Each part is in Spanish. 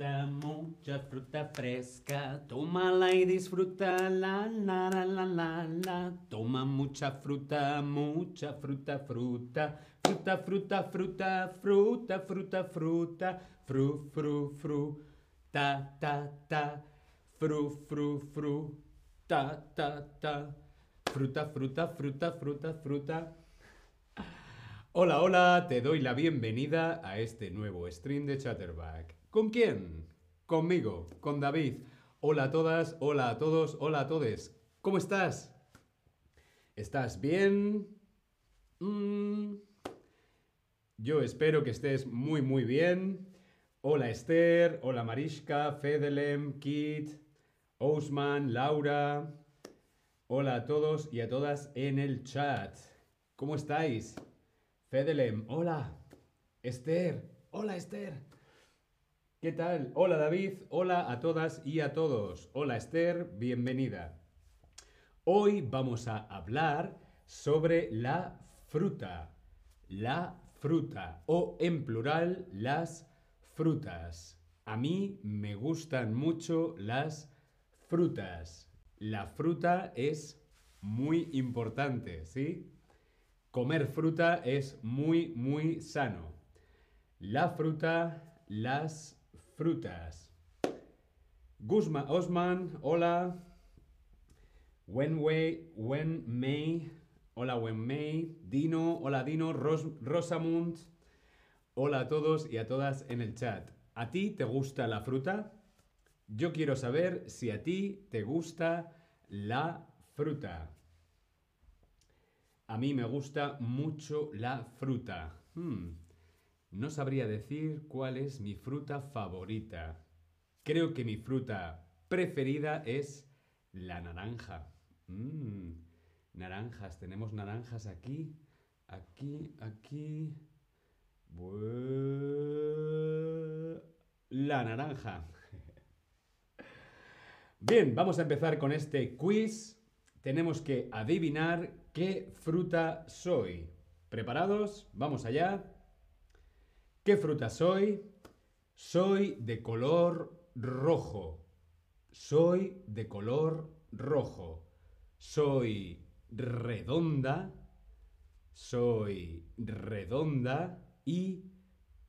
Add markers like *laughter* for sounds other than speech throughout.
fruta, mucha fruta fresca. Tómala y disfruta, la la la la la la. Toma mucha fruta, mucha fruta, fruta. Fruta, fruta, fruta, fruta, fruta, fruta. Fru, fru, fru. Ta, ta, ta. Fru, fru, fru. Ta, ta, ta. Fruta, fruta, fruta, fruta, fruta. Hola, hola, te doy la bienvenida a este nuevo stream de Chatterback. ¿Con quién? Conmigo, con David. Hola a todas, hola a todos, hola a todos. ¿Cómo estás? ¿Estás bien? Mm. Yo espero que estés muy, muy bien. Hola Esther, hola Mariska, Fedelem, Kit, Ousman, Laura. Hola a todos y a todas en el chat. ¿Cómo estáis? Fedelem, hola. Esther, hola Esther. ¿Qué tal? Hola David, hola a todas y a todos. Hola Esther, bienvenida. Hoy vamos a hablar sobre la fruta. La fruta o en plural las frutas. A mí me gustan mucho las frutas. La fruta es muy importante, ¿sí? Comer fruta es muy, muy sano. La fruta, las frutas. Guzma, Osman, hola. Wenwei, Wen May, hola Wen May. Dino, hola Dino. Ros, Rosamund, hola a todos y a todas en el chat. ¿A ti te gusta la fruta? Yo quiero saber si a ti te gusta la fruta. A mí me gusta mucho la fruta. Hmm, No sabría decir cuál es mi fruta favorita. Creo que mi fruta preferida es la naranja. Mm, Naranjas, tenemos naranjas aquí, aquí, aquí. La naranja. *laughs* Bien, vamos a empezar con este quiz. Tenemos que adivinar qué fruta soy. ¿Preparados? Vamos allá. ¿Qué fruta soy? Soy de color rojo. Soy de color rojo. Soy redonda. Soy redonda y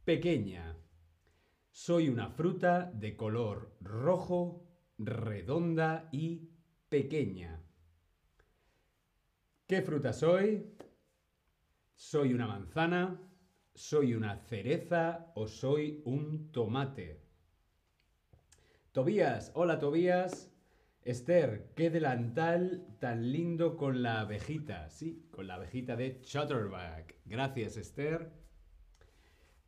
pequeña. Soy una fruta de color rojo, redonda y pequeña. ¿Qué fruta soy? ¿Soy una manzana? ¿Soy una cereza o soy un tomate? Tobías, hola Tobías. Esther, qué delantal tan lindo con la abejita. Sí, con la abejita de Chatterback. Gracias, Esther.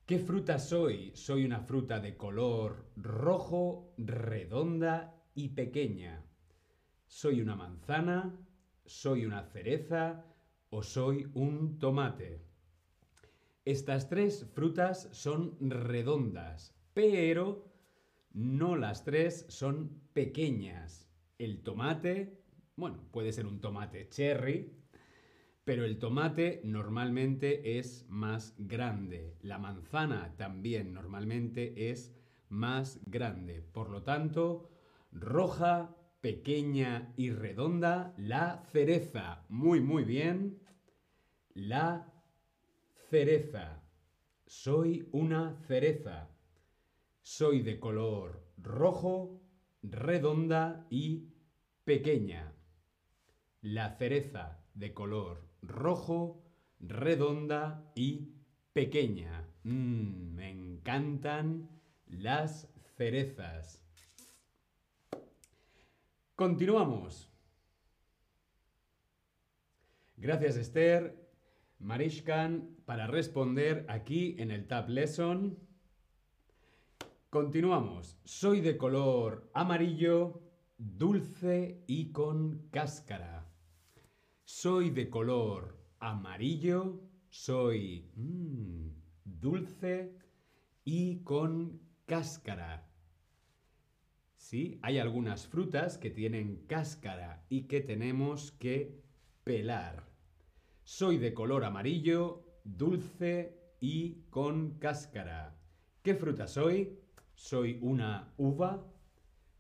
¿Qué fruta soy? Soy una fruta de color rojo, redonda y pequeña. ¿Soy una manzana? ¿Soy una cereza? ¿O soy un tomate? Estas tres frutas son redondas, pero no las tres son pequeñas. El tomate, bueno, puede ser un tomate cherry, pero el tomate normalmente es más grande. La manzana también normalmente es más grande. Por lo tanto, roja, pequeña y redonda, la cereza. Muy, muy bien. La cereza. Soy una cereza. Soy de color rojo, redonda y pequeña. La cereza de color rojo, redonda y pequeña. Mm, me encantan las cerezas. Continuamos. Gracias Esther, Marishkan, para responder aquí en el Tab Lesson. Continuamos. Soy de color amarillo, dulce y con cáscara. Soy de color amarillo, soy mm, dulce y con cáscara. Sí, hay algunas frutas que tienen cáscara y que tenemos que pelar. Soy de color amarillo, dulce y con cáscara. ¿Qué fruta soy? ¿Soy una uva?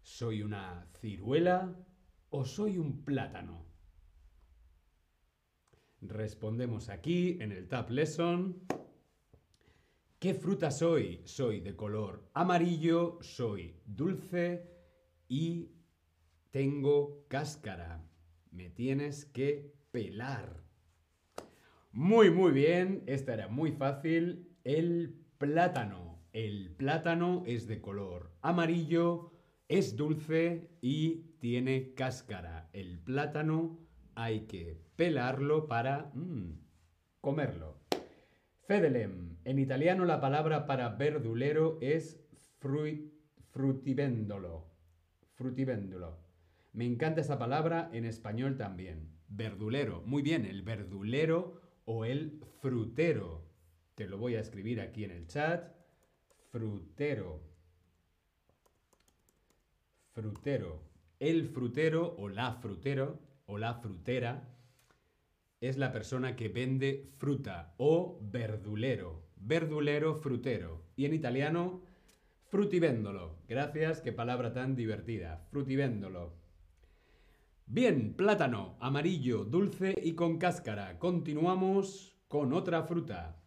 ¿Soy una ciruela? ¿O soy un plátano? Respondemos aquí en el Tab Lesson. ¿Qué fruta soy? Soy de color amarillo, soy dulce y tengo cáscara. Me tienes que pelar. Muy, muy bien. Esta era muy fácil. El plátano. El plátano es de color amarillo, es dulce y tiene cáscara. El plátano hay que pelarlo para mm, comerlo. Fedelem. En italiano la palabra para verdulero es frutivendolo. Frutivendolo. Me encanta esa palabra en español también. Verdulero. Muy bien, el verdulero o el frutero. Te lo voy a escribir aquí en el chat. Frutero. Frutero. El frutero o la frutero o la frutera es la persona que vende fruta o verdulero. Verdulero, frutero. Y en italiano, frutivéndolo. Gracias, qué palabra tan divertida. Frutivéndolo. Bien, plátano, amarillo, dulce y con cáscara. Continuamos con otra fruta.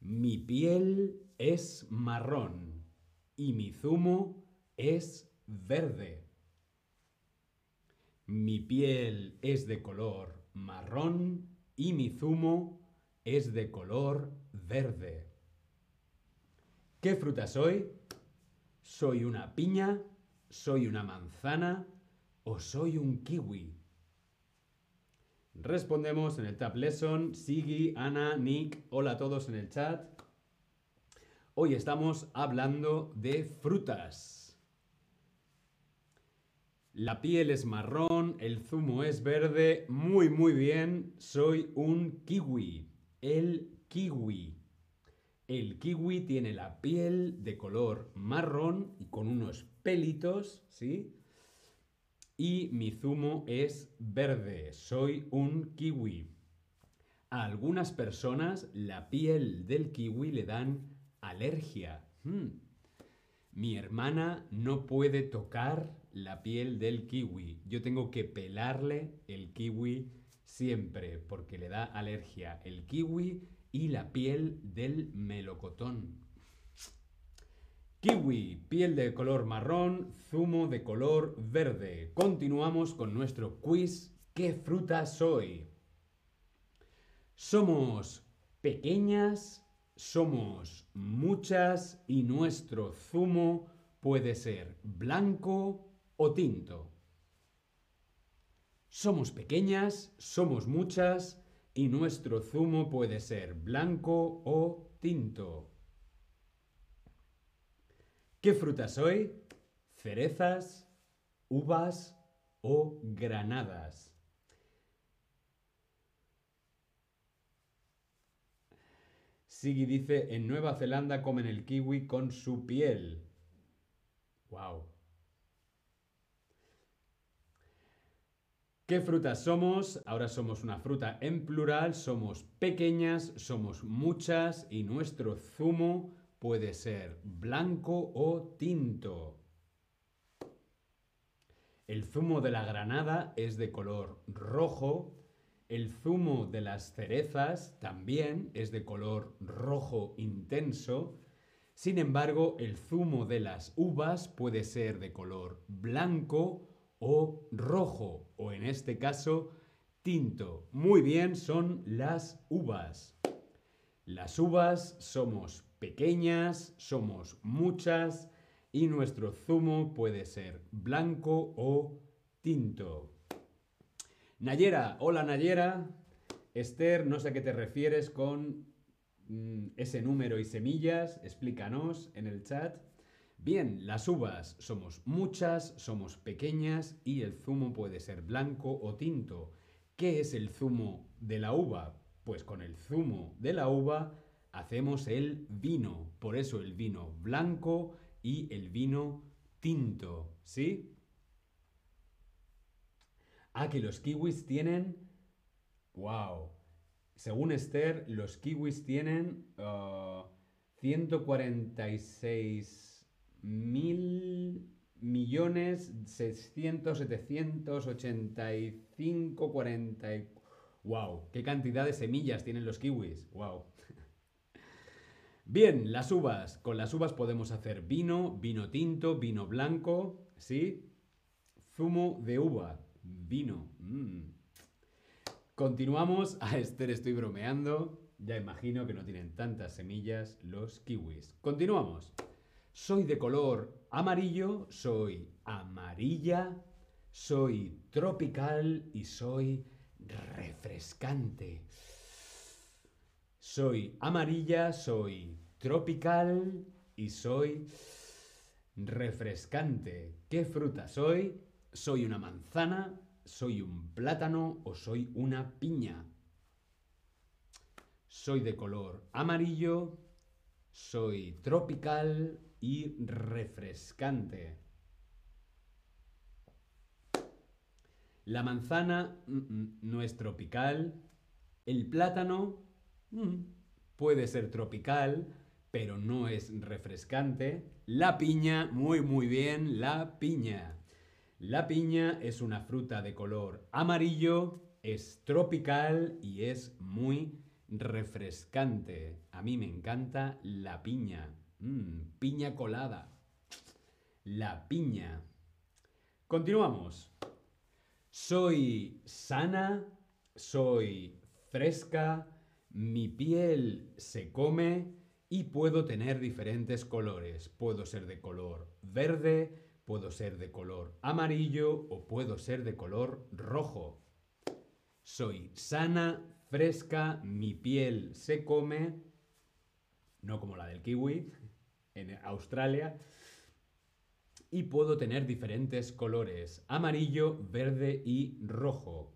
Mi piel es marrón y mi zumo es verde. Mi piel es de color marrón y mi zumo es de color verde. ¿Qué fruta soy? ¿Soy una piña? ¿Soy una manzana? ¿O soy un kiwi? Respondemos en el Tab Lesson. Sigi, Ana, Nick, hola a todos en el chat. Hoy estamos hablando de frutas. La piel es marrón, el zumo es verde. Muy, muy bien. Soy un kiwi. El kiwi. El kiwi tiene la piel de color marrón y con unos pelitos, ¿sí? Y mi zumo es verde. Soy un kiwi. A algunas personas la piel del kiwi le dan alergia. Hmm. Mi hermana no puede tocar la piel del kiwi. Yo tengo que pelarle el kiwi siempre porque le da alergia el kiwi y la piel del melocotón. Kiwi, piel de color marrón, zumo de color verde. Continuamos con nuestro quiz. ¿Qué fruta soy? Somos pequeñas, somos muchas y nuestro zumo puede ser blanco o tinto. Somos pequeñas, somos muchas y nuestro zumo puede ser blanco o tinto. ¿Qué fruta soy? ¿Cerezas, uvas o granadas? Sigi dice, en Nueva Zelanda comen el kiwi con su piel. ¡Wow! ¿Qué frutas somos? Ahora somos una fruta en plural, somos pequeñas, somos muchas y nuestro zumo puede ser blanco o tinto. El zumo de la granada es de color rojo, el zumo de las cerezas también es de color rojo intenso, sin embargo el zumo de las uvas puede ser de color blanco o rojo, o en este caso, tinto. Muy bien, son las uvas. Las uvas somos pequeñas, somos muchas y nuestro zumo puede ser blanco o tinto. Nayera, hola Nayera. Esther, no sé a qué te refieres con mm, ese número y semillas, explícanos en el chat. Bien, las uvas somos muchas, somos pequeñas y el zumo puede ser blanco o tinto. ¿Qué es el zumo de la uva? Pues con el zumo de la uva hacemos el vino. Por eso el vino blanco y el vino tinto. ¿Sí? Ah, que los kiwis tienen... ¡Wow! Según Esther, los kiwis tienen 146 ah, mil millones seiscientos setecientos ochenta y cinco cuarenta ¡Wow! ¿Qué cantidad de semillas tienen los kiwis? ¡Wow! Bien, las uvas. Con las uvas podemos hacer vino, vino tinto, vino blanco, ¿sí? Zumo de uva, vino. Mm. Continuamos. *laughs* A Esther estoy bromeando. Ya imagino que no tienen tantas semillas los kiwis. Continuamos. Soy de color amarillo, soy amarilla, soy tropical y soy refrescante. Soy amarilla, soy tropical y soy refrescante. ¿Qué fruta soy? ¿Soy una manzana? ¿Soy un plátano o soy una piña? Soy de color amarillo, soy tropical y refrescante. La manzana mm, mm, no es tropical. El plátano puede ser tropical, pero no es refrescante. La piña, muy muy bien, la piña. La piña es una fruta de color amarillo, es tropical y es muy refrescante. A mí me encanta la piña. piña colada. La piña. Continuamos. Soy sana, soy fresca, mi piel se come y puedo tener diferentes colores. Puedo ser de color verde, puedo ser de color amarillo o puedo ser de color rojo. Soy sana, fresca, mi piel se come, no como la del kiwi en Australia, y puedo tener diferentes colores, amarillo, verde y rojo.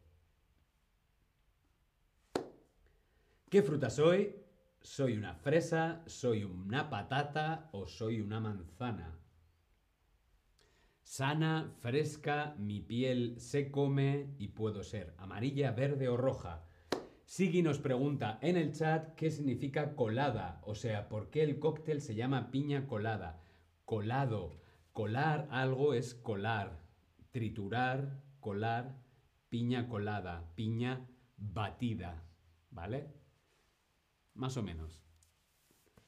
¿Qué fruta soy? ¿Soy una fresa? ¿Soy una patata? ¿O soy una manzana? Sana, fresca, mi piel se come y puedo ser amarilla, verde o roja. Sigui nos pregunta en el chat qué significa colada, o sea, por qué el cóctel se llama piña colada. Colado. Colar algo es colar, triturar, colar, piña colada, piña batida, ¿vale? Más o menos.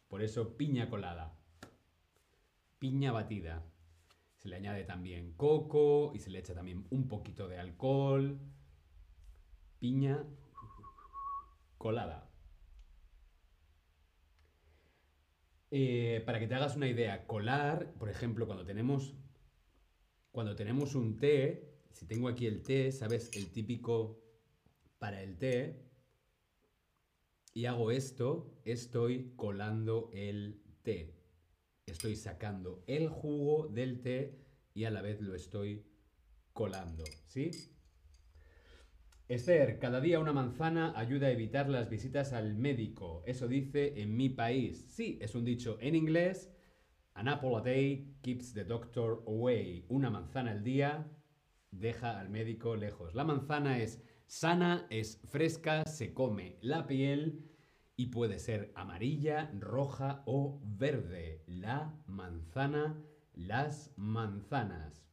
Por eso piña colada, piña batida. Se le añade también coco y se le echa también un poquito de alcohol. Piña colada. Eh, para que te hagas una idea, colar, por ejemplo, cuando tenemos, cuando tenemos un té, si tengo aquí el té, ¿sabes? El típico para el té, y hago esto, estoy colando el té. Estoy sacando el jugo del té y a la vez lo estoy colando, ¿sí? Esther, cada día una manzana ayuda a evitar las visitas al médico. Eso dice en mi país. Sí, es un dicho en inglés. An apple a day keeps the doctor away. Una manzana al día deja al médico lejos. La manzana es sana, es fresca, se come la piel y puede ser amarilla, roja o verde. La manzana, las manzanas.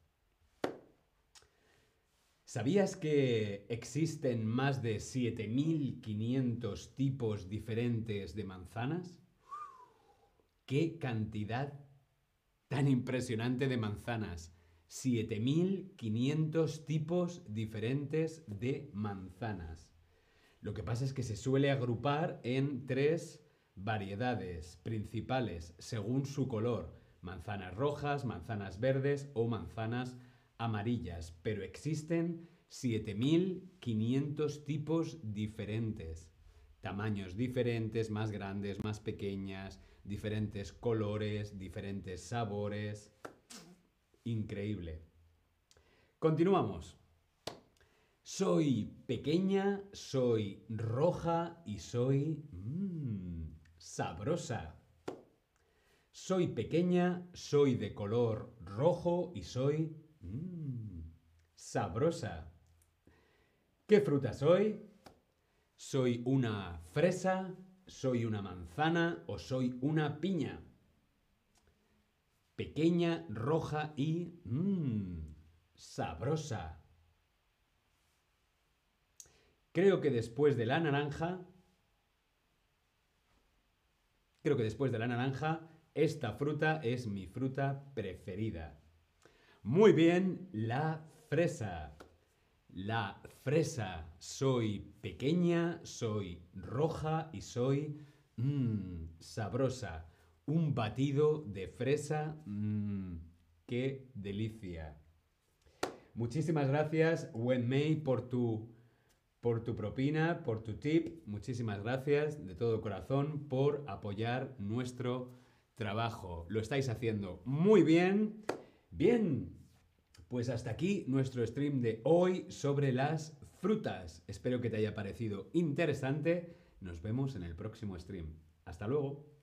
¿Sabías que existen más de 7.500 tipos diferentes de manzanas? ¡Qué cantidad tan impresionante de manzanas! 7.500 tipos diferentes de manzanas. Lo que pasa es que se suele agrupar en tres variedades principales según su color. Manzanas rojas, manzanas verdes o manzanas amarillas, pero existen 7.500 tipos diferentes. Tamaños diferentes, más grandes, más pequeñas, diferentes colores, diferentes sabores. Increíble. Continuamos. Soy pequeña, soy roja y soy mmm, sabrosa. Soy pequeña, soy de color rojo y soy Mmm, sabrosa. ¿Qué fruta soy? ¿Soy una fresa? ¿Soy una manzana o soy una piña? Pequeña, roja y mmm, sabrosa. Creo que después de la naranja, creo que después de la naranja, esta fruta es mi fruta preferida. Muy bien, la fresa. La fresa. Soy pequeña, soy roja y soy mmm, sabrosa. Un batido de fresa. Mmm, ¡Qué delicia! Muchísimas gracias, Wenmei, por tu por tu propina, por tu tip. Muchísimas gracias de todo corazón por apoyar nuestro trabajo. Lo estáis haciendo muy bien. Bien, pues hasta aquí nuestro stream de hoy sobre las frutas. Espero que te haya parecido interesante. Nos vemos en el próximo stream. Hasta luego.